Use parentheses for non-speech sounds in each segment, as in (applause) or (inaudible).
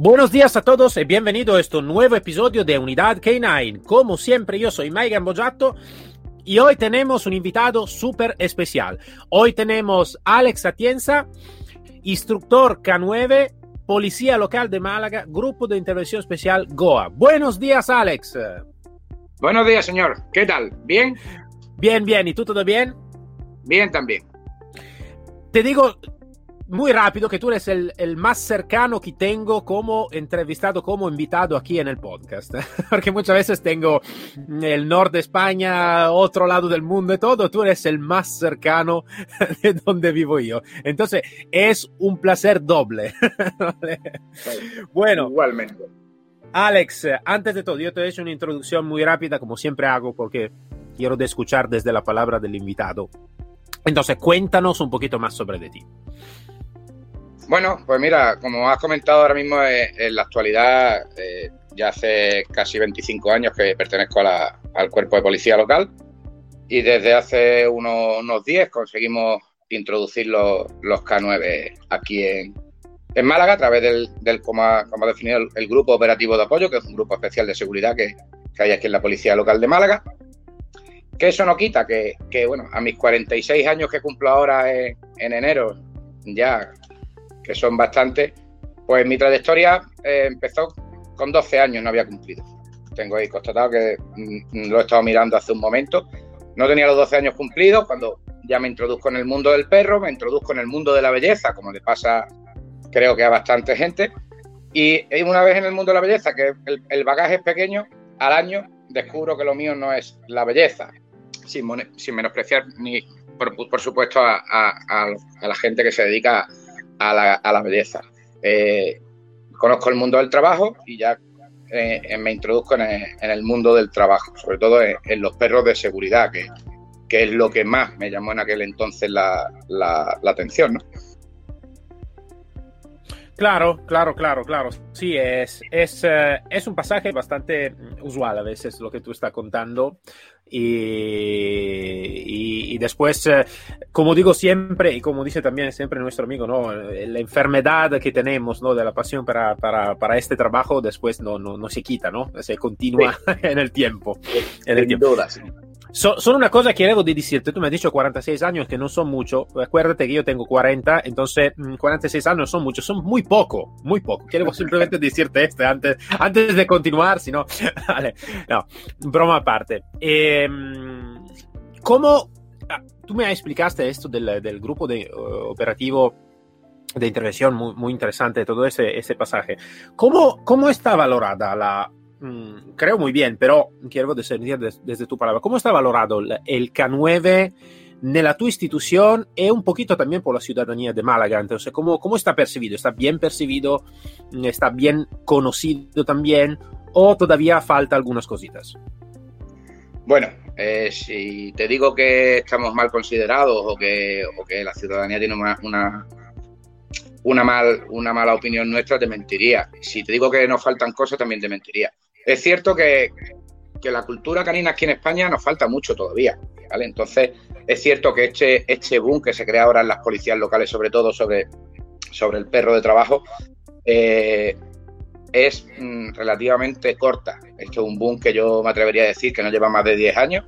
Buenos días a todos y bienvenido a este nuevo episodio de Unidad K9. Como siempre, yo soy Maigan Bojato y hoy tenemos un invitado súper especial. Hoy tenemos Alex Atienza, instructor K9, Policía Local de Málaga, Grupo de Intervención Especial GOA. Buenos días, Alex. Buenos días, señor. ¿Qué tal? ¿Bien? Bien, bien. ¿Y tú todo bien? Bien también. Te digo muy rápido que tú eres el, el, más cercano que tengo como entrevistado, como invitado aquí en el podcast. (laughs) Porque muchas veces tengo el norte de España, otro lado del mundo y todo. Tú eres el más cercano (laughs) de donde vivo yo. Entonces, es un placer doble. (laughs) bueno. Igualmente. Alex, antes de todo, yo te he hecho una introducción muy rápida, como siempre hago, porque quiero de escuchar desde la palabra del invitado. Entonces, cuéntanos un poquito más sobre de ti. Bueno, pues mira, como has comentado ahora mismo, eh, en la actualidad, eh, ya hace casi 25 años que pertenezco a la, al cuerpo de policía local y desde hace unos, unos 10 conseguimos introducir los, los K9 aquí en, Málaga a través del, del como, ha, definido el, Grupo Operativo de Apoyo, que es un grupo especial de seguridad que, que hay aquí en la Policía Local de Málaga. Que eso no quita que, que bueno, a mis 46 años que cumplo ahora en, enero, ya que son bastantes, pues mi trayectoria eh, empezó con 12 años, no había cumplido. Tengo ahí constatado que mm, lo he estado mirando hace un momento. No tenía los 12 años cumplidos cuando ya me introduzco en el mundo del perro, me introduzco en el mundo de la belleza, como le pasa creo que a bastante gente. Y una vez en el mundo de la belleza, que el, el bagaje es pequeño, al año descubro que lo mío no es la belleza, sin, sin menospreciar ni, por, por supuesto, a, a, a, la gente que se dedica a la, a la belleza. Eh, conozco el mundo del trabajo y ya eh, me introduzco en el, en el, mundo del trabajo, sobre todo en, los perros de seguridad, que, que, es lo que más me llamó en aquel entonces la, la, la atención. ¿no? Claro, claro, claro, claro. Sí, es, es, uh, es, un pasaje bastante usual a veces lo que tú estás contando. Y, y, y después, uh, como digo siempre, y como dice también siempre nuestro amigo, ¿no? la enfermedad que tenemos ¿no? de la pasión para, para, para este trabajo después no, no, no, se quita, ¿no? se continúa sí. (laughs) en el tiempo. En el tiempo. Duda, sí. So, solo una cosa que debo de decirte, tú me has dicho 46 años, que no son mucho, acuérdate que yo tengo 40, entonces 46 mm, años son muchos, son muy poco, muy poco. Quiero simplemente (laughs) decirte esto antes, antes de continuar, si no, (laughs) vale, no, broma aparte. Eh, ¿Cómo, tú me explicaste esto del, del grupo de uh, operativo de intervención muy, muy interesante, todo ese, ese pasaje. ¿Cómo, ¿Cómo está valorada la, Mm, creo muy bien, pero quiero discernir des, desde tu palabra. ¿Cómo está valorado el K9 nella tua istitución y un poquito también por la ciudadanía de Málaga? Entonces, ¿cómo, ¿cómo está percibido? ¿Está bien percibido? ¿Está bien conocido también? ¿O todavía falta algunas cositas? Bueno, eh, si te digo que estamos mal considerados o que, o que la ciudadanía tiene una, una, una, mal, una mala opinión nuestra, te mentiría. Si te digo que nos faltan cosas, también te mentiría. Es cierto que, que, la cultura canina aquí en España nos falta mucho todavía, ¿vale? Entonces, es cierto que este, este boom que se crea ahora en las policías locales, sobre todo sobre, sobre el perro de trabajo, eh, es mm, relativamente corta. Esto es un boom que yo me atrevería a decir que no lleva más de 10 años,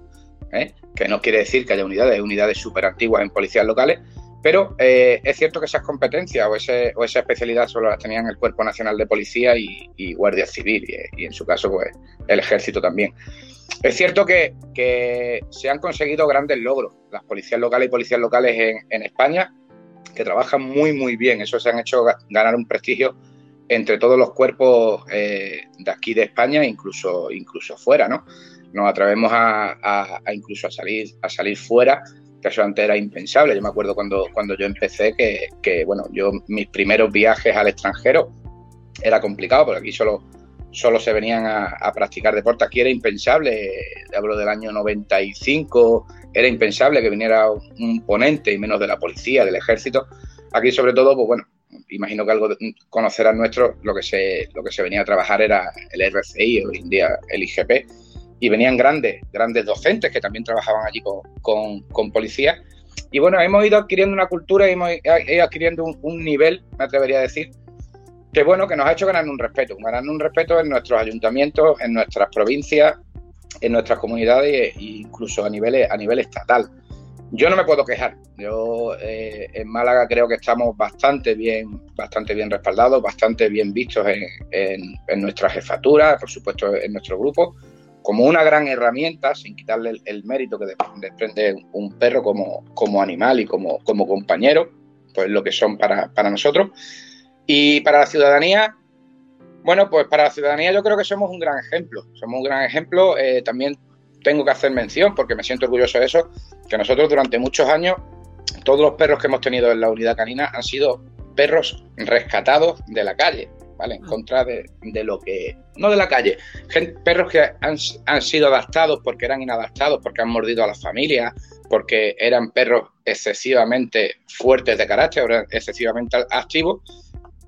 ¿eh? que no quiere decir que haya unidades, unidades súper antiguas en policías locales, pero eh, es cierto que esas competencias o, ese, o, esa especialidad solo las tenían el Cuerpo Nacional de Policía y, Guardia Civil, y, en su caso, pues el Ejército también. Es cierto que, se han conseguido grandes logros. Las policías locales y policías locales en, España, que trabajan muy, muy bien. Eso se han hecho ganar un prestigio entre todos los cuerpos eh, de aquí de España, incluso, incluso fuera, ¿no? Nos atrevemos a incluso a salir, a salir fuera que eso antes era impensable. Yo me acuerdo cuando, cuando yo empecé que, que, bueno, yo mis primeros viajes al extranjero era complicado, porque aquí solo, solo se venían a, practicar deporte. Aquí era impensable, hablo del año 95, era impensable que viniera un ponente y menos de la policía, del ejército. Aquí sobre todo, pues bueno, imagino que algo conocerán nuestro, lo que se, lo que se venía a trabajar era el RCI, hoy en día el IGP, y venían grandes, grandes docentes que también trabajaban allí con, con, policías. Y bueno, hemos ido adquiriendo una cultura y hemos ido adquiriendo un, nivel, me atrevería a decir, que bueno, que nos ha hecho ganar un respeto, ganar un respeto en nuestros ayuntamientos, en nuestras provincias, en nuestras comunidades e incluso a nivel, a nivel estatal. Yo no me puedo quejar. Yo eh, en Málaga creo que estamos bastante bien, bastante bien respaldados, bastante bien vistos en, en, nuestra jefatura, por supuesto en nuestro grupo, como una gran herramienta, sin quitarle el, mérito que desprende un perro como, como animal y como, como compañero, pues lo que son para, para nosotros. Y para la ciudadanía, bueno, pues para la ciudadanía yo creo que somos un gran ejemplo. Somos un gran ejemplo. Eh, también tengo que hacer mención, porque me siento orgulloso de eso, que nosotros durante muchos años, todos los perros que hemos tenido en la unidad canina han sido perros rescatados de la calle, ¿vale? En ah. contra de, lo que... No de la calle, perros que han, sido adaptados porque eran inadaptados, porque han mordido a las familias, porque eran perros excesivamente fuertes de carácter, eran excesivamente activos,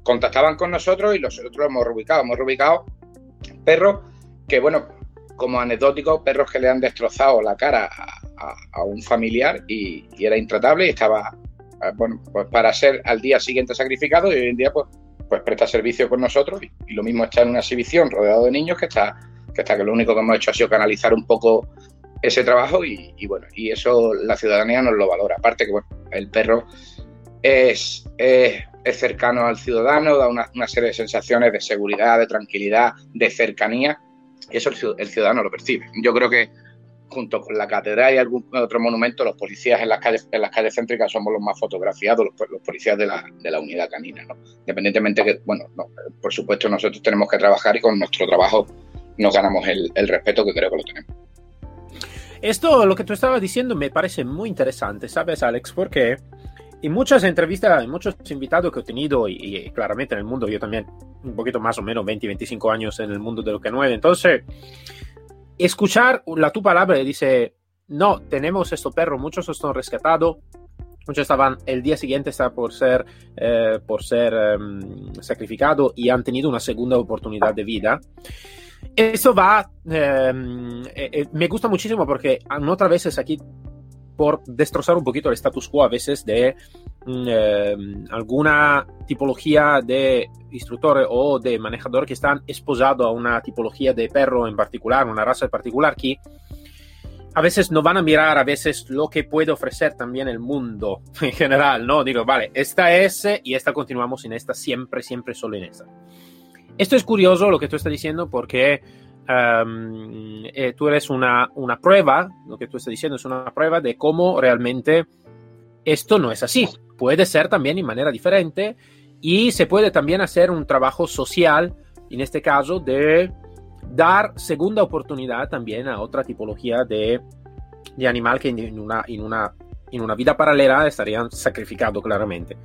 contactaban con nosotros y nosotros hemos reubicado. Hemos reubicado perros que, bueno, como anecdótico, perros que le han destrozado la cara a, un familiar y, era intratable y estaba, eh, bueno, pues para ser al día siguiente sacrificado y hoy en día pues, pues presta servicio con nosotros y, lo mismo está en una exhibición rodeado de niños que está, que está que lo único que hemos hecho ha sido canalizar un poco ese trabajo y, bueno, y eso la ciudadanía nos lo valora. Aparte que bueno, el perro es, es, cercano al ciudadano, da una, una serie de sensaciones de seguridad, de tranquilidad, de cercanía eso el ciudadano lo percibe. Yo creo que junto con la catedral y algún otro monumento, los policías en las calles, en las calles céntricas somos los más fotografiados, los, policías de la, de la, unidad canina, ¿no? Independientemente que, bueno, por supuesto nosotros tenemos que trabajar y con nuestro trabajo nos ganamos el, el respeto que creo que lo tenemos. Esto, lo que tú estabas diciendo, me parece muy interesante, ¿sabes, Alex? Porque en muchas entrevistas, en muchos invitados que he tenido, y, claramente en el mundo, yo también un poquito más o menos 20, 25 años en el mundo de lo que nueve, entonces, escuchar la tu palabra y dice, no, tenemos estos perros, muchos están rescatados, muchos estaban el día siguiente está por ser, eh, por ser um, sacrificado y han tenido una segunda oportunidad de vida. Eso va, um, eh, eh, me gusta muchísimo porque otra veces aquí por destrozar un poquito el status quo a veces de mm, eh, alguna tipología de instructor o de manejador que están exposados a una tipología de perro en particular, una raza en particular, que a veces no van a mirar a veces lo que puede ofrecer también el mundo (laughs) en general, ¿no? Digo, vale, esta es y esta continuamos en esta, siempre, siempre solo en esta. Esto es curioso lo que tú estás diciendo porque Em, eh, tú eres una, una prueba, lo que tú estás diciendo es una prueba de cómo realmente esto no es así. Puede ser también de manera diferente y se puede también hacer un trabajo social, en este caso, de dar segunda oportunidad también a otra tipología de, de animal que en una, en, una, en una vida paralela estarían sacrificados claramente.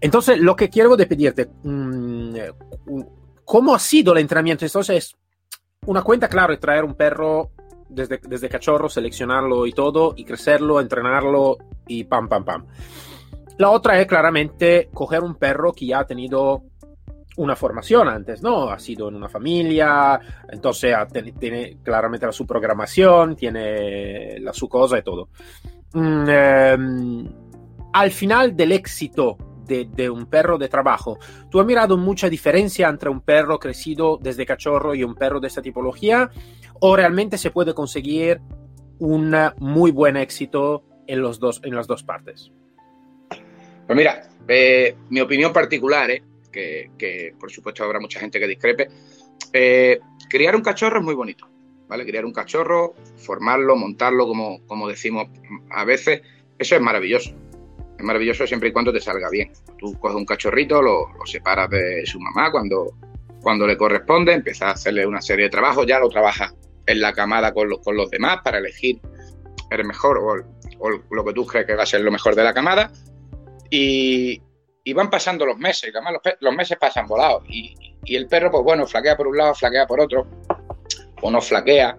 Entonces, lo que quiero de pedirte, mm, ¿cómo ha sido el entrenamiento? Entonces, una cuenta, claro, es traer un perro desde, desde cachorro, seleccionarlo y todo, y crecerlo, entrenarlo y pam, pam, pam. La otra es claramente coger un perro que ya ha tenido una formación antes, ¿no? Ha sido en una familia, entonces tiene claramente la su programación, tiene la su cosa y todo. Mm, em, al final del éxito de, un perro de trabajo. ¿Tú has mirado mucha diferencia entre un perro crecido desde cachorro y un perro de esta tipología? ¿O realmente se puede conseguir un muy buen éxito en, los dos, en las dos partes? Pues mira, eh, mi opinión particular, eh, que, por supuesto habrá mucha gente que discrepe, eh, criar un cachorro es muy bonito, ¿vale? Criar un cachorro, formarlo, montarlo, como, como decimos a veces, eso es maravilloso. Es maravilloso siempre y cuando te salga bien. Tú coges un cachorrito, lo, separas de su mamá cuando, cuando le corresponde, empiezas a hacerle una serie de trabajos, ya lo trabajas en la camada con los, con los demás para elegir el mejor o, lo que tú crees que va a ser lo mejor de la camada. Y, van pasando los meses, además los, meses pasan volados. Y, Y el perro, pues bueno, flaquea por un lado, flaquea por otro, o no flaquea,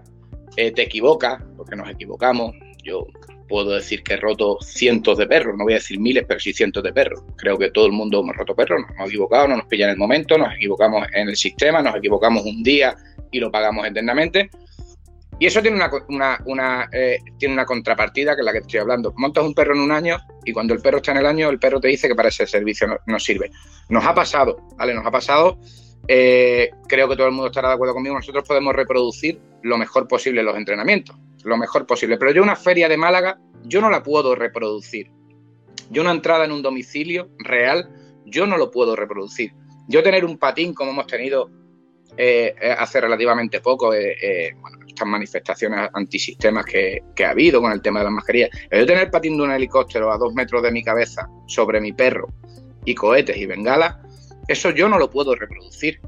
eh, te equivoca, porque nos equivocamos. Yo puedo decir que he roto cientos de perros, no voy a decir miles, pero sí cientos de perros. Creo que todo el mundo hemos roto perros, nos hemos equivocado, no nos pilla en el momento, nos equivocamos en el sistema, nos equivocamos un día y lo pagamos eternamente. Y eso tiene una, eh, contrapartida que es la que estoy hablando. Montas un perro en un año y cuando el perro está en el año, el perro te dice que para ese servicio no, sirve. Nos ha pasado, ¿vale? Nos ha pasado. Eh, creo que todo el mundo estará de acuerdo conmigo. Nosotros podemos reproducir lo mejor posible los entrenamientos, lo mejor posible. Pero yo una feria de Málaga, yo no la puedo reproducir. Yo una entrada en un domicilio real, yo no lo puedo reproducir. Yo tener un patín como hemos tenido eh, hace relativamente poco, bueno, estas manifestaciones antisistemas que, que, ha habido con el tema de las mascarillas. El tener patín de un helicóptero a dos metros de mi cabeza sobre mi perro y cohetes y bengalas, eso yo no lo puedo reproducir.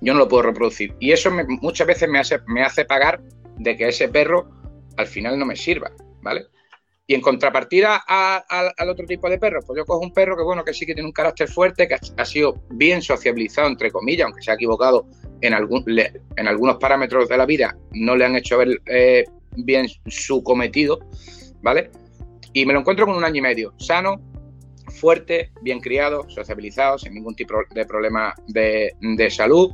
Yo no lo puedo reproducir. Y eso muchas veces me hace, me hace pagar de que ese perro al final no me sirva, ¿vale? Y en contrapartida al otro tipo de perros, pues yo cojo un perro que bueno, que sí que tiene un carácter fuerte, que ha, sido bien sociabilizado, entre comillas, aunque se ha equivocado en, en algunos parámetros de la vida, no le han hecho ver eh, bien su cometido, ¿vale? Y me lo encuentro con un año y medio, sano, fuerte, bien criado, sociabilizado, sin ningún tipo de problema de salud,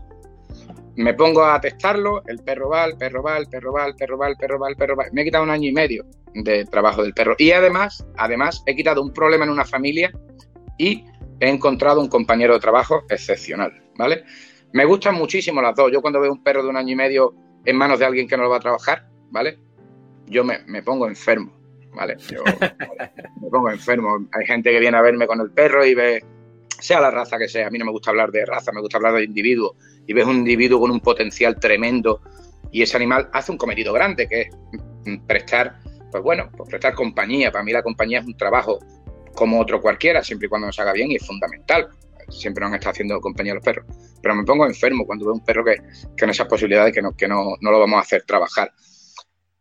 me pongo a testarlo, el perro va, el perro va, el perro va, el perro va, el perro va, el perro va. Me he quitado un año y medio de trabajo del perro. Y además, además, he quitado un problema en una familia y he encontrado un compañero de trabajo excepcional, ¿vale? Me gustan muchísimo las dos. Yo cuando veo un perro de un año y medio en manos de alguien que no lo va a trabajar, ¿vale? Yo me, me pongo enfermo, ¿vale? Yo (laughs) me pongo enfermo. Hay gente que viene a verme con el perro y ve, sea la raza que sea, a mí no me gusta hablar de raza, me gusta hablar de individuo y ves un individuo con un potencial tremendo y ese animal hace un cometido grande, que es prestar, pues bueno, pues prestar compañía. Para mí la compañía es un trabajo como otro cualquiera, siempre y cuando nos haga bien y es fundamental. Siempre nos estado haciendo compañía los perros. Pero me pongo enfermo cuando veo un perro que, que en esas posibilidades que, no, que no, no lo vamos a hacer trabajar.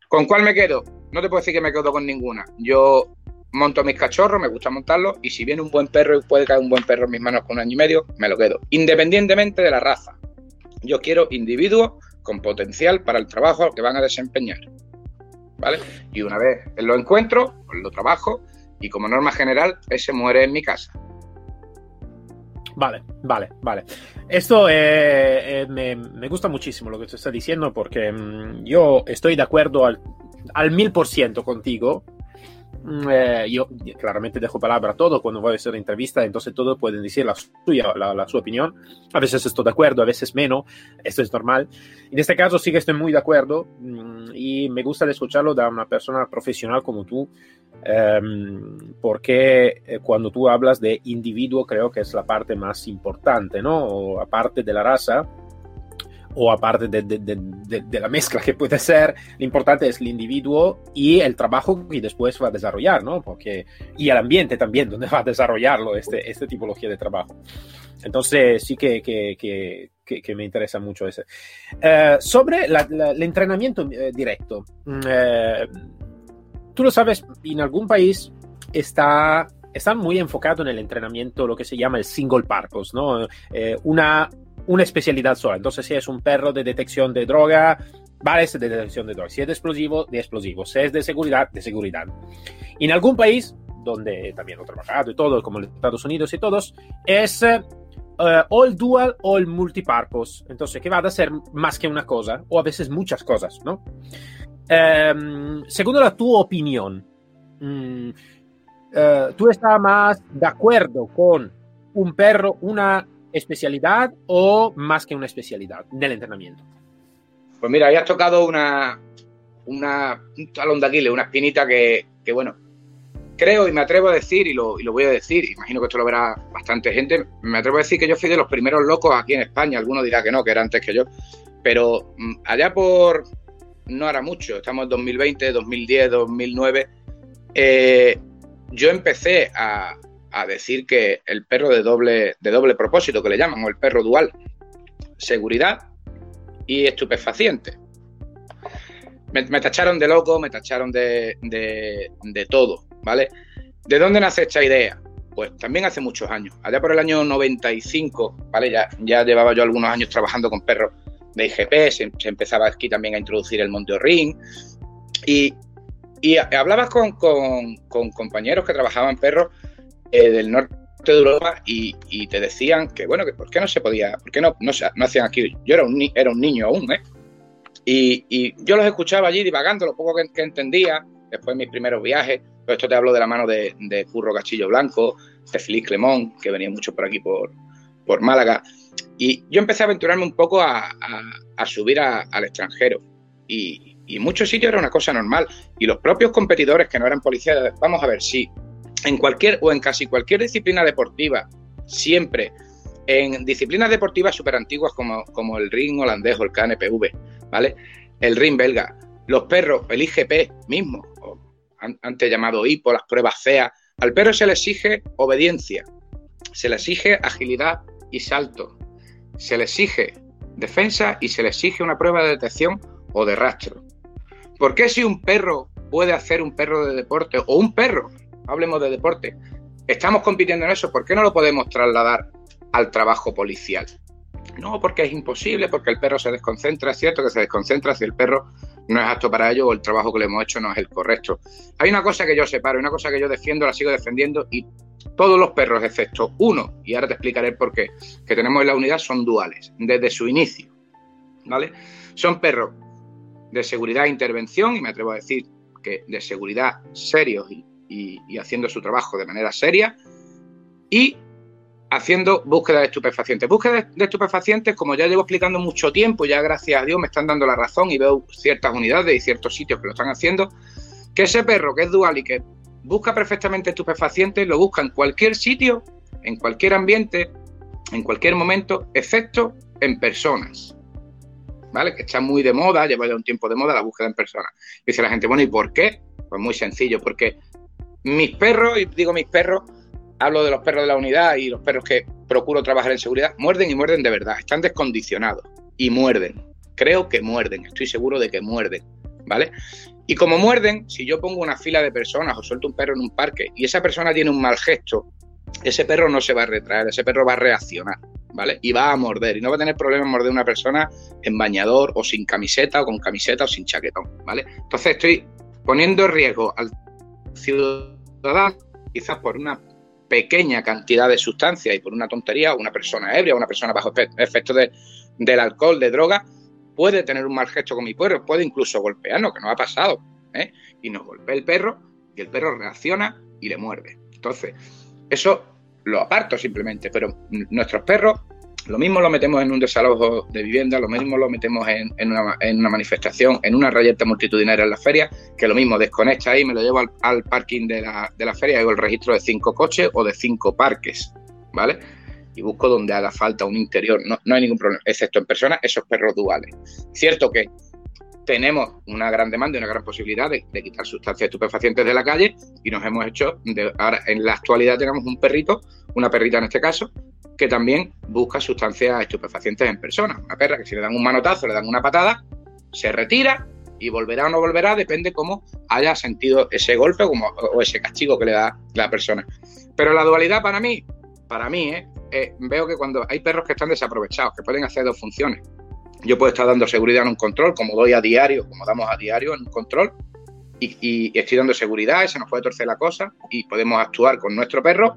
¿Con cuál me quedo? No te puedo decir que me quedo con ninguna. Yo monto mis cachorros, me gusta montarlos, y si viene un buen perro y puede caer un buen perro en mis manos con un año y medio, me lo quedo. Independientemente de la raza. Yo quiero individuos con potencial para el trabajo que van a desempeñar. ¿Vale? Y una vez lo encuentro, pues lo trabajo y como norma general, ese muere en mi casa. Vale, vale, vale. Esto eh, eh, me, gusta muchísimo lo que te está diciendo porque mm, yo estoy de acuerdo al, mil por ciento contigo eh, yo claramente dejo palabra a todo cuando voy a hacer entrevista, entonces todos pueden decir la suya, la, su opinión. A veces estoy de acuerdo, a veces menos, esto es normal. En este caso sí que estoy muy de acuerdo mm, y me gusta escucharlo de una persona profesional como tú, em, porque eh, cuando tú hablas de individuo creo que es la parte más importante, ¿no? aparte de la raza, o aparte de, de, de, de, la mezcla que puede ser, lo importante es el individuo y el trabajo que después va a desarrollar, ¿no? Porque, y el ambiente también, (laughs) donde va a desarrollarlo este, esta tipología de trabajo. Entonces sí que, que, que, que me interesa mucho ese. Uh, sobre el entrenamiento eh, directo, uh, tú lo sabes, en algún país está está muy enfocado en el entrenamiento, lo que se llama el single purpose, ¿no? Eh, una una especialidad sola. Entonces, si es un perro de detección de droga, vale, es de detección de droga. Si es de explosivo, de explosivo. Si es de seguridad, de seguridad. En algún país, donde también he trabajado y todo, como los Estados Unidos y todos, es uh, o el dual o el multipurpose. Entonces, que va a ser más que una cosa, o a veces muchas cosas, ¿no? Um, según la tu opinión, um, uh, ¿tú estás más de acuerdo con un perro, una especialidad o más que una especialidad del entrenamiento? Pues mira, has tocado una, una, un talón de Aquiles, una espinita que, que, bueno, creo y me atrevo a decir, y lo, y lo voy a decir, imagino que esto lo verá bastante gente, me atrevo a decir que yo fui de los primeros locos aquí en España, alguno dirá que no, que era antes que yo, pero mm, allá por, no hará mucho, estamos en 2020, 2010, 2009, eh, yo empecé a, a decir que el perro de doble, de doble propósito, que le llaman, o el perro dual, seguridad y estupefaciente. Me, tacharon de loco, me tacharon de, de, todo, ¿vale? ¿De dónde nace esta idea? Pues también hace muchos años. Allá por el año 95, ¿vale? Ya, ya llevaba yo algunos años trabajando con perros de IGP, se, empezaba aquí también a introducir el Monte Ring. Y, y hablabas con, compañeros que trabajaban perros eh, del norte de Europa y, te decían que, bueno, que por qué no se podía, por qué no, no, no hacían aquí. Yo era un, era un niño aún, ¿eh? Y, yo los escuchaba allí divagando, lo poco que, entendía, después de mis primeros viajes. Todo esto te hablo de la mano de, de Curro Castillo Blanco, de Félix Clemón, que venía mucho por aquí por, por Málaga. Y yo empecé a aventurarme un poco a, subir al extranjero. Y, en muchos sitios era una cosa normal. Y los propios competidores que no eran policías, vamos a ver, si en cualquier o en casi cualquier disciplina deportiva, siempre en disciplinas deportivas súper antiguas como, como el ring holandés o el KNPV, ¿vale? El ring belga, los perros, el IGP mismo, antes llamado HIPO, las pruebas CEA, al perro se le exige obediencia, se le exige agilidad y salto, se le exige defensa y se le exige una prueba de detección o de rastro. ¿Por qué si un perro puede hacer un perro de deporte o un perro, hablemos de deporte, estamos compitiendo en eso, ¿por qué no lo podemos trasladar al trabajo policial? No, porque es imposible, porque el perro se desconcentra. Es cierto que se desconcentra si el perro no es apto para ello o el trabajo que le hemos hecho no es el correcto. Hay una cosa que yo separo, una cosa que yo defiendo, la sigo defendiendo y todos los perros, excepto uno, y ahora te explicaré por qué, que tenemos en la unidad son duales, desde su inicio. ¿Vale? Son perros de seguridad e intervención, y me atrevo a decir que de seguridad serios y haciendo su trabajo de manera seria, y haciendo búsqueda de estupefacientes. Búsqueda de estupefacientes, como ya llevo explicando mucho tiempo, ya gracias a Dios me están dando la razón y veo ciertas unidades y ciertos sitios que lo están haciendo, que ese perro que es dual y que busca perfectamente estupefacientes, lo busca en cualquier sitio, en cualquier ambiente, en cualquier momento, excepto en personas. ¿Vale? Que está muy de moda, lleva ya un tiempo de moda la búsqueda en personas. Dice la gente, bueno, ¿y por qué? Pues muy sencillo, porque mis perros, y digo mis perros, hablo de los perros de la unidad y los perros que procuro trabajar en seguridad, muerden y muerden de verdad, están descondicionados y muerden. Creo que muerden, estoy seguro de que muerden, ¿vale? Y como muerden, si yo pongo una fila de personas o suelto un perro en un parque y esa persona tiene un mal gesto, ese perro no se va a retraer, ese perro va a reaccionar, ¿vale? Y va a morder y no va a tener problema morder a una persona en bañador o sin camiseta o con camiseta o sin chaquetón, ¿vale? Entonces estoy poniendo en riesgo al ciudadano, quizás por una pequeña cantidad de sustancia y por una tontería, una persona ebria, una persona bajo efecto de, del alcohol, de droga, puede tener un mal gesto con mi perro, puede incluso golpearnos, que nos ha pasado, ¿eh? y nos golpea el perro y el perro reacciona y le muerde. Entonces, eso lo aparto simplemente, pero nuestros perros lo mismo lo metemos en un desalojo de vivienda, lo mismo lo metemos en, una, manifestación, en una rayeta multitudinaria en la feria, que lo mismo desconecta ahí, me lo llevo al, parking de la, de la feria, hago el registro de cinco coches o de cinco parques, ¿vale? Y busco donde haga falta un interior, no, no hay ningún problema, excepto en personas, esos perros duales. Cierto que tenemos una gran demanda y una gran posibilidad de, quitar sustancias estupefacientes de la calle y nos hemos hecho, ahora en la actualidad tenemos un perrito, una perrita en este caso, que también busca sustancias estupefacientes en personas. Una perra que si le dan un manotazo, le dan una patada, se retira y volverá o no volverá, depende cómo haya sentido ese golpe o, ese castigo que le da la persona. Pero la dualidad para mí, para mí, ¿eh? Eh, veo que cuando hay perros que están desaprovechados, que pueden hacer dos funciones. Yo puedo estar dando seguridad en un control, como doy a diario, como damos a diario en un control, y, y estoy dando seguridad, y se nos puede torcer la cosa, y podemos actuar con nuestro perro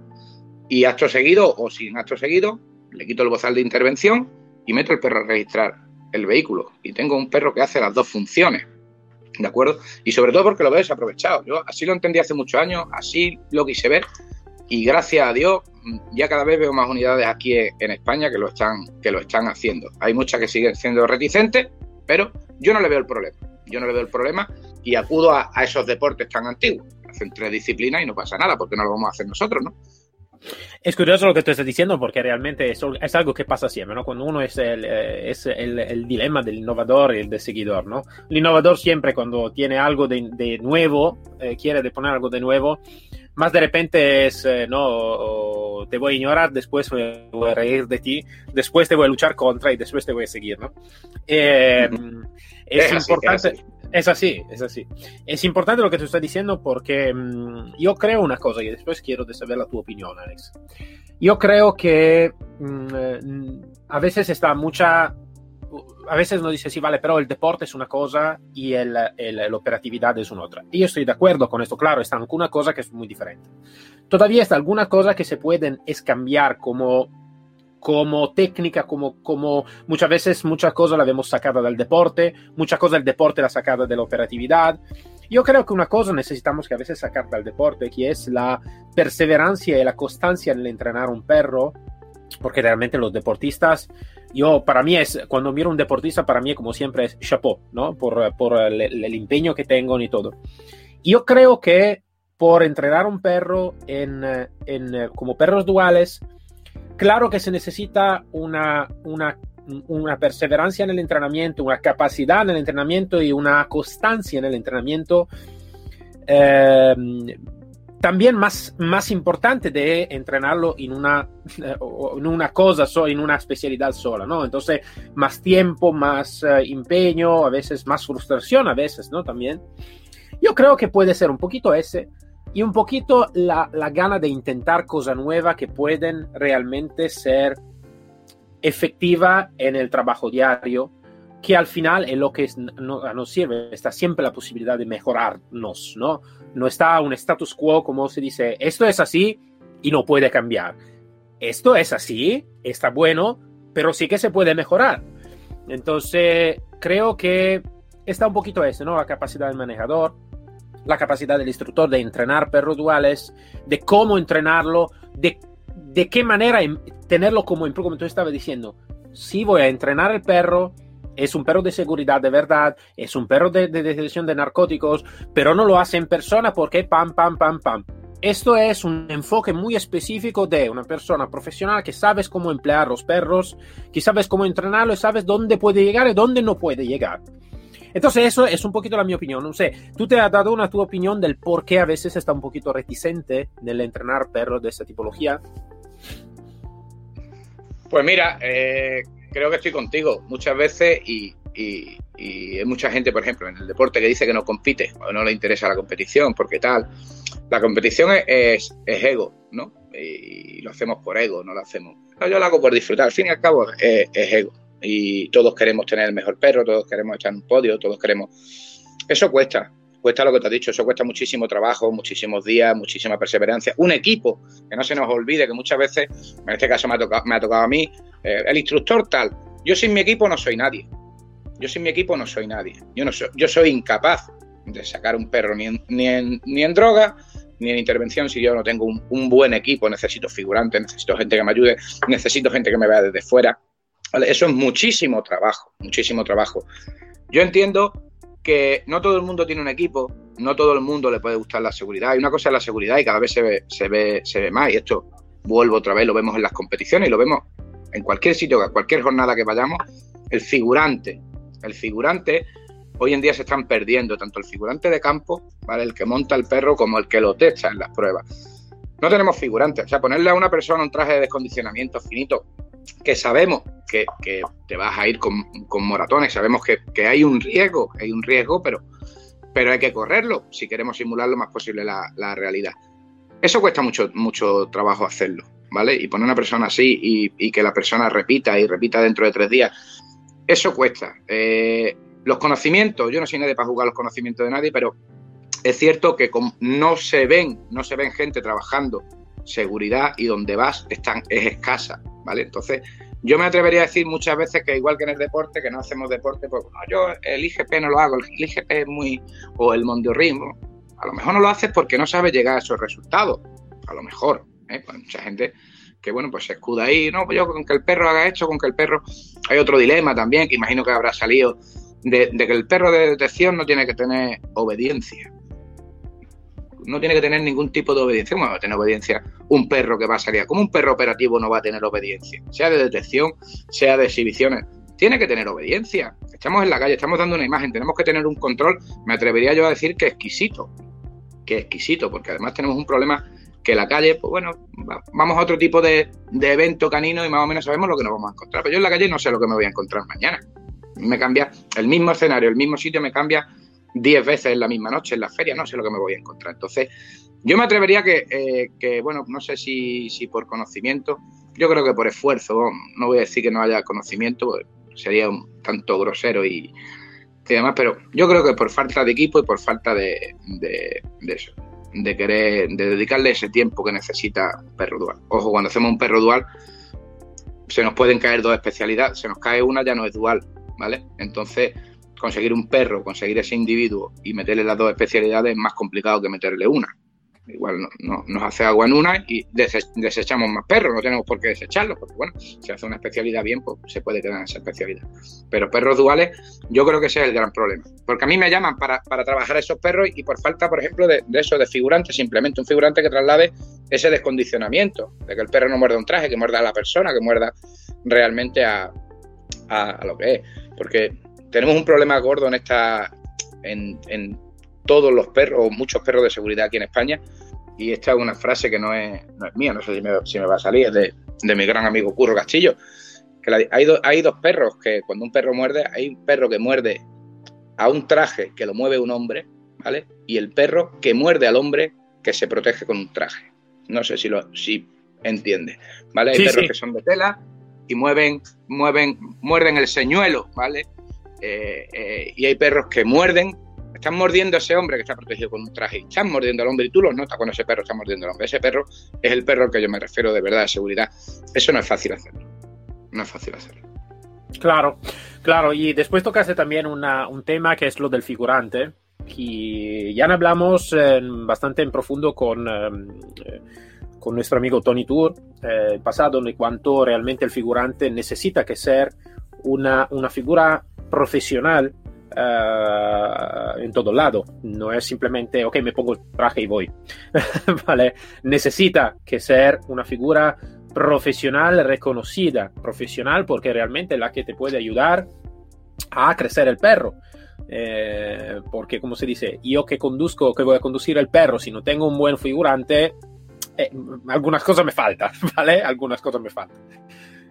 y acto seguido o sin acto seguido, le quito el bozal de intervención y meto el perro a registrar el vehículo. Y tengo un perro que hace las dos funciones. ¿De acuerdo? Y sobre todo porque lo veo desaprovechado. Yo así lo entendí hace muchos años, así lo quise ver. Y gracias a Dios, ya cada vez veo más unidades aquí en España que lo están, que lo están haciendo. Hay muchas que siguen siendo reticentes, pero yo no le veo el problema. Yo no le veo el problema y acudo a, a esos deportes tan antiguos. Hacen tres disciplinas y no pasa nada, porque no lo vamos a hacer nosotros, ¿no? Es curioso lo que tú estás diciendo porque realmente es, es algo que pasa siempre, ¿no? Cuando uno es el, eh, es el, el, dilema del innovador y el del seguidor, ¿no? El innovador siempre cuando tiene algo de, de nuevo, eh, quiere de poner algo de nuevo, más de repente es, eh, no, te voy a ignorar, después voy a reír de ti, después te voy a luchar contra y después te voy a seguir, ¿no? es, importante, Es así, es así. Es importante lo que tú estás diciendo porque mmm, yo creo una cosa y después quiero saber la tu opinión, Alex. Yo creo que mmm, a veces está mucha a veces nos dice, sí, vale, pero el deporte es una cosa y el, el, la operatividad es una otra. Y yo estoy de acuerdo con esto, claro, está alguna cosa que es muy diferente. Todavía está alguna cosa que se pueden escambiar como, como técnica, como, como muchas veces muchas cosas la vemos sacada del deporte, muchas cosas del deporte la sacada de la operatividad. Yo creo que una cosa necesitamos que a veces sacar del deporte, que es la perseverancia y la constancia en entrenar un perro, porque realmente los deportistas yo, para mí es, cuando miro un deportista, para mí como siempre es chapeau, ¿no? Por, por el, el, empeño que tengo y todo. Yo creo que por entrenar un perro en, en, como perros duales, claro que se necesita una, una, perseverancia en el entrenamiento, una capacidad en el entrenamiento y una constancia en el entrenamiento. Eh, también más, más importante de entrenarlo en una, en una cosa, en una especialidad sola, ¿no? Entonces, más tiempo, más uh, empeño, a veces más frustración, a veces, ¿no? También. Yo creo que puede ser un poquito ese y un poquito la, la gana de intentar cosas nuevas que pueden realmente ser efectiva en el trabajo diario, que al final es lo que no, nos sirve. Está siempre la posibilidad de mejorarnos, ¿no? no está un status quo como se dice, esto es así y no puede cambiar. Esto es así, está bueno, pero sí que se puede mejorar. Entonces, creo que está un poquito eso, ¿no? La capacidad del manejador, la capacidad del instructor de entrenar perros duales, de cómo entrenarlo, de, de qué manera tenerlo como, como tú estabas diciendo. Si voy a entrenar el perro, es un perro de seguridad de verdad, es un perro de, de detección de narcóticos, pero no lo hace en persona porque pam, pam, pam, pam. Esto es un enfoque muy específico de una persona profesional que sabes cómo emplear los perros, que sabes cómo entrenarlo y sabes dónde puede llegar y dónde no puede llegar. Entonces eso es un poquito la mi opinión. No sé, tú te has dado una tu opinión del por qué a veces está un poquito reticente en entrenar perros de esta tipología. Pues mira, eh, creo que estoy contigo muchas veces y, y, hay mucha gente, por ejemplo, en el deporte que dice que no compite o no le interesa la competición porque tal. La competición es, es, ego, ¿no? Y lo hacemos por ego, no lo hacemos. No, yo lo hago por disfrutar, al fin y al cabo es, es ego. Y todos queremos tener el mejor perro, todos queremos echar un podio, todos queremos... Eso cuesta, cuesta lo que te has dicho, eso cuesta muchísimo trabajo, muchísimos días, muchísima perseverancia. Un equipo, que no se nos olvide que muchas veces, en este caso me ha tocado, me ha tocado a mí, eh, el instructor tal. Yo sin mi equipo no soy nadie. Yo sin mi equipo no soy nadie. Yo, no soy, yo soy incapaz de sacar un perro ni en, ni en, ni en droga, ni en intervención si yo no tengo un, buen equipo. Necesito figurantes, necesito gente que me ayude, necesito gente que me vea desde fuera. Eso es muchísimo trabajo, muchísimo trabajo. Yo entiendo que no todo el mundo tiene un equipo, no todo el mundo le puede gustar la seguridad. Y una cosa es la seguridad y cada vez se ve, se ve, se ve más. Y esto vuelvo otra vez, lo vemos en las competiciones y lo vemos en cualquier sitio, cualquier jornada que vayamos, el figurante, el figurante, hoy en día se están perdiendo, tanto el figurante de campo, ¿vale? el que monta el perro, como el que lo techa en las pruebas. No tenemos figurantes, o sea, ponerle a una persona un traje de descondicionamiento finito, que sabemos que, que te vas a ir con, con moratones, sabemos que, que, hay un riesgo, hay un riesgo, pero, pero hay que correrlo si queremos simular lo más posible la, la realidad. Eso cuesta mucho, mucho trabajo hacerlo. ¿vale? Y poner una persona así y, y, que la persona repita y repita dentro de tres días, eso cuesta. Eh, los conocimientos, yo no soy nadie para jugar los conocimientos de nadie, pero es cierto que no se ven, no se ven gente trabajando seguridad y donde vas están, es escasa, ¿vale? Entonces, yo me atrevería a decir muchas veces que igual que en el deporte, que no hacemos deporte, pues yo el IGP no lo hago, el IGP es muy, o el mondiorismo, a lo mejor no lo haces porque no sabes llegar a esos resultados, a lo mejor, ¿eh? Pues mucha gente que, bueno, pues se escuda ahí, no, pues yo con que el perro haga esto, con que el perro... Hay otro dilema también, que imagino que habrá salido, de que el perro de detección no tiene que tener obediencia. No tiene que tener ningún tipo de obediencia. ¿Cómo va a tener obediencia un perro que va a salir? Como un perro operativo no va a tener obediencia? Sea de detección, sea de exhibiciones. Tiene que tener obediencia. Estamos en la calle, estamos dando una imagen, tenemos que tener un control, me atrevería yo a decir que exquisito. Que exquisito, porque además tenemos un problema que la calle, pues bueno, vamos a otro tipo de, de, evento canino y más o menos sabemos lo que nos vamos a encontrar. Pero yo en la calle no sé lo que me voy a encontrar mañana. Me cambia el mismo escenario, el mismo sitio, me cambia 10 veces en la misma noche en la feria, no sé lo que me voy a encontrar. Entonces, yo me atrevería que, eh, que bueno, no sé si, por conocimiento, yo creo que por esfuerzo, no voy a decir que no haya conocimiento, sería un tanto grosero y, y, demás, pero yo creo que por falta de equipo y por falta de eso, de querer, de dedicarle ese tiempo que necesita un perro dual. Ojo, cuando hacemos un perro dual, se nos pueden caer dos especialidades, se nos cae una, ya no es dual, ¿vale? Entonces, conseguir un perro, conseguir ese individuo y meterle las dos especialidades es más complicado que meterle una. Igual no, nos hace agua en una y desechamos más perros, no tenemos por qué desecharlos, porque bueno, si hace una especialidad bien, pues se puede quedar en esa especialidad. Pero perros duales, yo creo que ese es el gran problema. Porque a mí me llaman para, para trabajar esos perros y por falta, por ejemplo, de, de, eso, de figurante, simplemente un figurante que traslade ese descondicionamiento, de que el perro no muerda un traje, que muerda a la persona, que muerda realmente a, a, a lo que es. Porque tenemos un problema gordo en esta. En, en, todos los perros, muchos perros de seguridad aquí en España, y esta es una frase que no es, no es mía, no sé si me, si me, va a salir, es de, de, mi gran amigo Curro Castillo, que la, hay, do, hay dos perros que cuando un perro muerde, hay un perro que muerde a un traje que lo mueve un hombre, ¿vale? Y el perro que muerde al hombre que se protege con un traje. No sé si lo si entiende, ¿vale? Hay sí, perros sí. que son de tela y mueven, mueven, muerden el señuelo, ¿vale? Eh, eh, y hay perros que muerden están mordiendo a ese hombre que está protegido con un traje, están mordiendo al hombre y tú lo notas cuando ese perro está mordiendo al hombre. Ese perro es el perro al que yo me refiero de verdad, de seguridad. Eso no es fácil hacerlo. No es fácil hacerlo. Claro, claro. Y después tocaste también una, un tema que es lo del figurante. Y ya hablamos eh, bastante en profundo con, eh, con nuestro amigo Tony Tour, eh, pasado, en cuanto realmente el figurante necesita que ser una, una figura profesional Uh, en todo lado. No es simplemente, ok, me pongo el traje y voy. (laughs) ¿Vale? Necesita que ser una figura profesional reconocida, profesional porque realmente es la que te puede ayudar a crecer el perro. Eh, porque como se dice, yo que conduzco, que voy a conducir el perro, si no tengo un buen figurante, eh, algunas cosas me faltan, (laughs) ¿vale? Algunas cosas me faltan.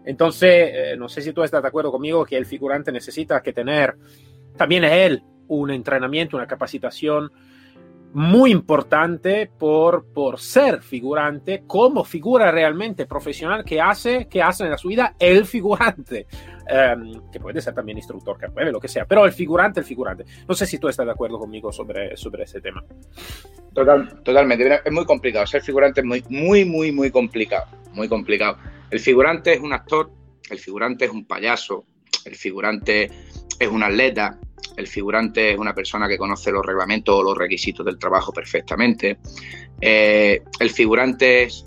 Entonces, eh, no sé si tú estás de acuerdo conmigo que el figurante necesita que tener también él un entrenamiento, una capacitación muy importante por, por ser figurante, como figura realmente profesional que hace, que hace en la su vida el figurante, um, que puede ser también instructor, que lo que sea, pero el figurante, el figurante. No sé si tú estás de acuerdo conmigo sobre, sobre ese tema. Total, totalmente, es muy complicado, ser figurante es muy, muy, muy, muy complicado, muy complicado. El figurante es un actor, el figurante es un payaso, el figurante es un atleta, el figurante es una persona que conoce los reglamentos o los requisitos del trabajo perfectamente. Eh, el figurante es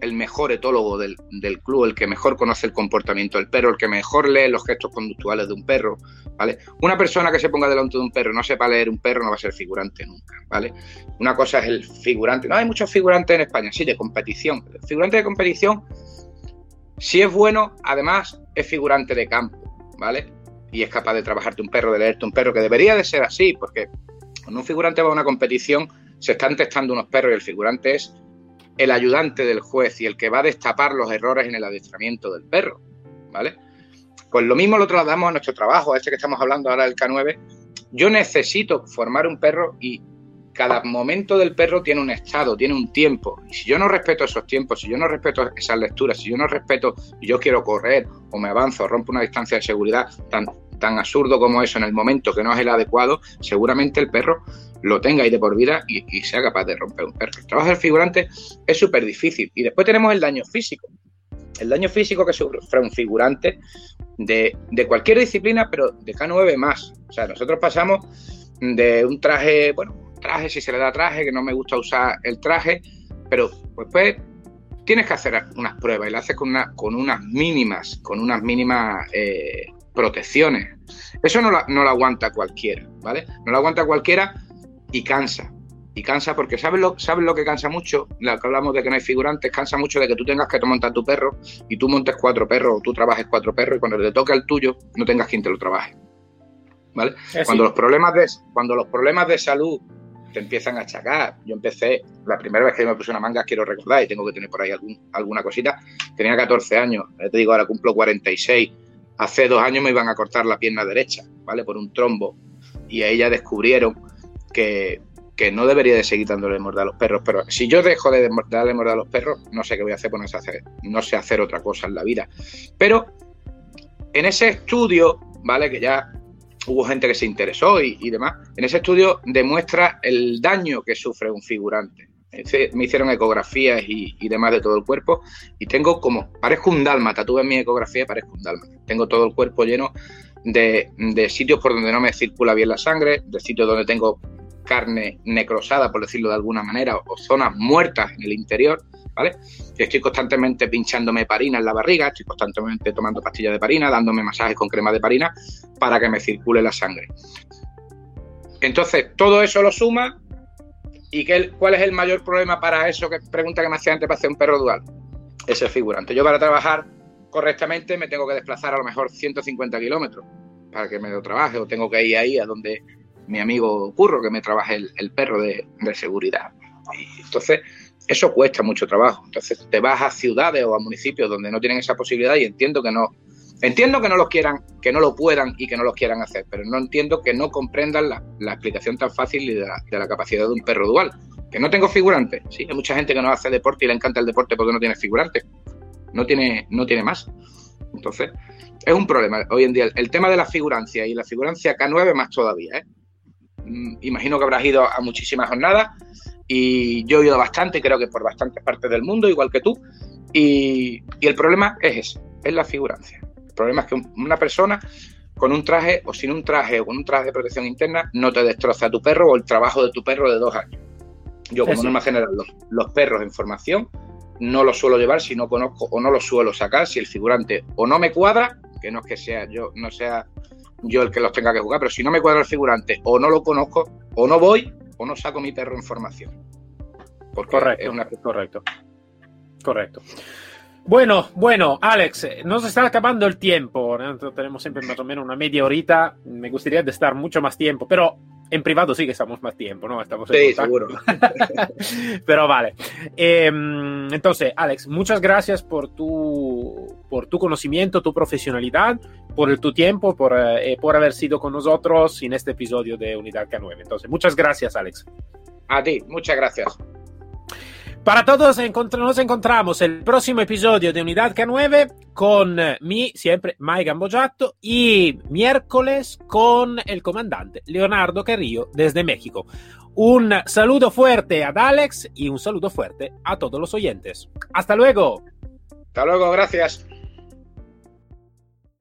el mejor etólogo del, del, club, el que mejor conoce el comportamiento del perro, el que mejor lee los gestos conductuales de un perro, ¿vale? Una persona que se ponga delante de un perro y no sepa leer un perro no va a ser figurante nunca, ¿vale? Una cosa es el figurante, no hay muchos figurantes en España, sí, de competición. El figurante de competición, si es bueno, además es figurante de campo, ¿vale? y es capaz de trabajarte un perro, de leerte un perro, que debería de ser así, porque cuando un figurante va a una competición se están testando unos perros y el figurante es el ayudante del juez y el que va a destapar los errores en el adiestramiento del perro, ¿vale? Pues lo mismo lo trasladamos a nuestro trabajo, a este que estamos hablando ahora del K9. Yo necesito formar un perro y cada momento del perro tiene un estado, tiene un tiempo. Y si yo no respeto esos tiempos, si yo no respeto esas lecturas, si yo no respeto y yo quiero correr o me avanzo, o rompo una distancia de seguridad tan, tan absurdo como eso en el momento que no es el adecuado, seguramente el perro lo tenga ahí de por vida y, sea capaz de romper un perro. El trabajo del figurante es súper difícil. Y después tenemos el daño físico. El daño físico que sufre un figurante de, de cualquier disciplina, pero de K9 más. O sea, nosotros pasamos de un traje, bueno, traje, si se le da traje, que no me gusta usar el traje, pero pues, pues tienes que hacer unas pruebas y lo haces con, una, con unas mínimas, con unas mínimas eh, protecciones. Eso no, la, no lo aguanta cualquiera, ¿vale? No lo aguanta cualquiera y cansa. Y cansa porque ¿sabes lo, ¿sabes lo que cansa mucho? Lo que hablamos de que no hay figurantes, cansa mucho de que tú tengas que montar tu perro y tú montes cuatro perros o tú trabajes cuatro perros y cuando te toque el tuyo no tengas quien te lo trabaje. ¿Vale? Cuando, los problemas de, cuando los problemas de salud te empiezan a achacar. Yo empecé, la primera vez que me puse una manga, quiero recordar, y tengo que tener por ahí algún, alguna cosita, tenía 14 años, te digo, ahora cumplo 46. Hace dos años me iban a cortar la pierna derecha, ¿vale? Por un trombo y a ella descubrieron que, no debería de seguir dándole morda a los perros. Pero si yo dejo de darle morda a los perros, no sé qué voy a hacer, no sé hacer, no sé hacer otra cosa en la vida. Pero en ese estudio, ¿vale? Que ya hubo gente que se interesó y, demás, en ese estudio demuestra el daño que sufre un figurante. Me hicieron ecografías y, demás de todo el cuerpo y tengo como, parezco un dálmata, tú ves mi ecografía y parezco un dálmata. Tengo todo el cuerpo lleno de, de, sitios por donde no me circula bien la sangre, de sitios donde tengo carne necrosada, por decirlo de alguna manera, o zonas muertas en el interior, ¿vale? Estoy constantemente pinchándome parina en la barriga, estoy constantemente tomando pastillas de parina, dándome masajes con crema de parina para que me circule la sangre. Entonces, todo eso lo suma. ¿Y qué, cuál es el mayor problema para eso? Que pregunta que me hacía antes para hacer un perro dual. Ese figurante. Yo para trabajar correctamente me tengo que desplazar a lo mejor 150 kilómetros para que me lo trabaje o tengo que ir ahí a donde mi amigo Curro que me trabaje el, perro de, seguridad. Y entonces, eso cuesta mucho trabajo. Entonces, te vas a ciudades o a municipios donde no tienen esa posibilidad y entiendo que no. Entiendo que no los quieran, que no lo puedan y que no los quieran hacer, pero no entiendo que no comprendan la, explicación tan fácil de la, de la, capacidad de un perro dual. Que no tengo figurante. Sí, hay mucha gente que no hace deporte y le encanta el deporte porque no tiene figurante. No tiene, no tiene más. Entonces, es un problema. Hoy en día, el tema de la figurancia y la figurancia K9 más todavía. ¿eh? Mm, imagino que habrás ido a muchísimas jornadas y yo he ido bastante, creo que por bastantes partes del mundo, igual que tú. Y, el problema es ese, es la figurancia. El problema es que una persona con un traje o sin un traje o con un traje de protección interna no te destroza tu perro o el trabajo de tu perro de dos años. Yo como norma general, los, perros en formación no los suelo llevar si no conozco o no los suelo sacar si el figurante o no me cuadra, que no es que sea yo no sea yo el que los tenga que jugar, pero si no me cuadra el figurante o no lo conozco, o no voy, o no saco mi perro en formación. correcto, es una... correcto. Correcto. Bueno, bueno, Alex, nos está acabando el tiempo. Tenemos siempre más o menos una media horita. Me gustaría de estar mucho más tiempo, pero en privado sí que estamos más tiempo, ¿no? Estamos sí, seguro. (laughs) Pero vale. Em, entonces, Alex, muchas gracias por tu, por tu conocimiento, tu profesionalidad, por tu tiempo, por, eh, por haber sido con nosotros en este episodio de Unidad K9. Entonces, muchas gracias, Alex. A ti, muchas gracias. Para todos nos encontramos el próximo episodio de Unidad K9 con mi, siempre Mai Gambojato, y miércoles con el comandante Leonardo Carrillo desde México. Un saludo fuerte a Alex y un saludo fuerte a todos los oyentes. Hasta luego. Hasta luego, gracias.